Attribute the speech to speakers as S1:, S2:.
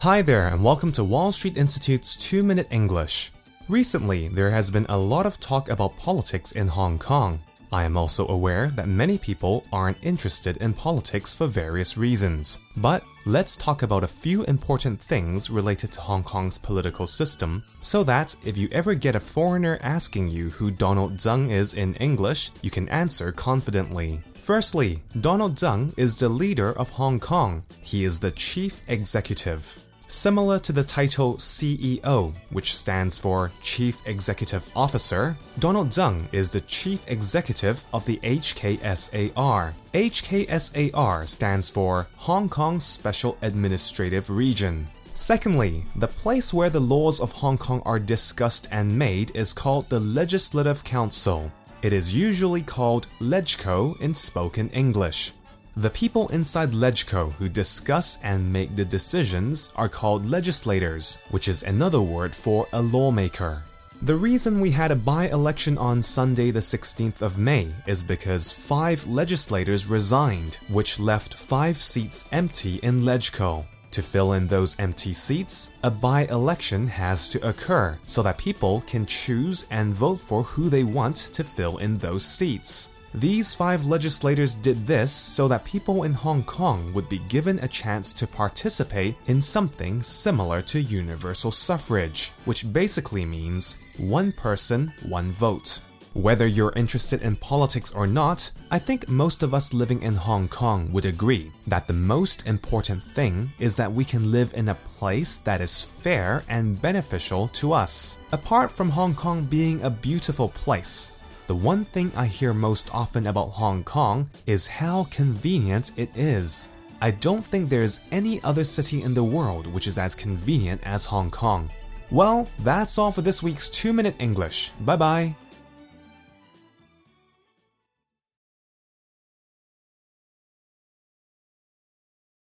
S1: Hi there, and welcome to Wall Street Institute's 2 Minute English. Recently, there has been a lot of talk about politics in Hong Kong. I am also aware that many people aren't interested in politics for various reasons. But let's talk about a few important things related to Hong Kong's political system so that if you ever get a foreigner asking you who Donald Tsang is in English, you can answer confidently. Firstly, Donald Tsang is the leader of Hong Kong. He is the chief executive. Similar to the title CEO, which stands for Chief Executive Officer, Donald Tsang is the Chief Executive of the HKSAR. HKSAR stands for Hong Kong Special Administrative Region. Secondly, the place where the laws of Hong Kong are discussed and made is called the Legislative Council. It is usually called LegCo in spoken English. The people inside LegCo who discuss and make the decisions are called legislators, which is another word for a lawmaker. The reason we had a by election on Sunday, the 16th of May, is because five legislators resigned, which left five seats empty in LegCo. To fill in those empty seats, a by election has to occur so that people can choose and vote for who they want to fill in those seats. These five legislators did this so that people in Hong Kong would be given a chance to participate in something similar to universal suffrage, which basically means one person, one vote. Whether you're interested in politics or not, I think most of us living in Hong Kong would agree that the most important thing is that we can live in a place that is fair and beneficial to us. Apart from Hong Kong being a beautiful place, the one thing I hear most often about Hong Kong is how convenient it is. I don't think there's any other city in the world which is as convenient as Hong Kong. Well, that's all for this week's 2 Minute English. Bye bye.